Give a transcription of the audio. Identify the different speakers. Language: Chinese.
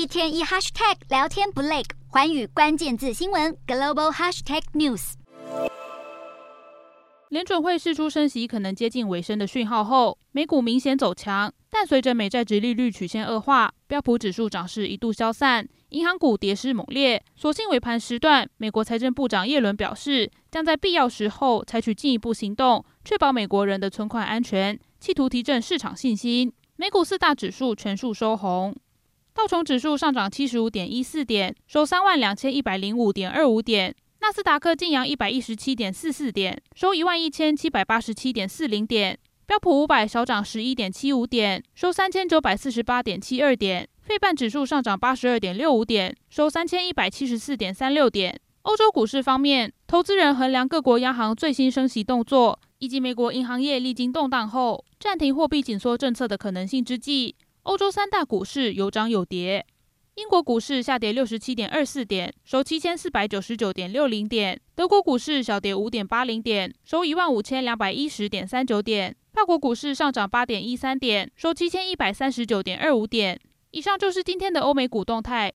Speaker 1: 一天一 hashtag 聊天不累，环宇关键字新闻 global hashtag news。
Speaker 2: 联准会释出升息可能接近尾声的讯号后，美股明显走强，但随着美债殖利率曲线恶化，标普指数涨势一度消散，银行股跌势猛烈。所幸尾盘时段，美国财政部长耶伦表示，将在必要时候采取进一步行动，确保美国人的存款安全，企图提振市场信心。美股四大指数全数收红。道琼指数上涨七十五点一四点，收三万两千一百零五点二五点；纳斯达克劲扬一百一十七点四四点，收一万一千七百八十七点四零点；标普五百小涨十一点七五点，收三千九百四十八点七二点；费半指数上涨八十二点六五点，收三千一百七十四点三六点。欧洲股市方面，投资人衡量各国央行最新升息动作，以及美国银行业历经动荡后暂停货币紧缩政策的可能性之际。欧洲三大股市有涨有跌，英国股市下跌六十七点二四点，收七千四百九十九点六零点；德国股市小跌五点八零点，收一万五千两百一十点三九点；法国股市上涨八点一三点，收七千一百三十九点二五点。以上就是今天的欧美股动态，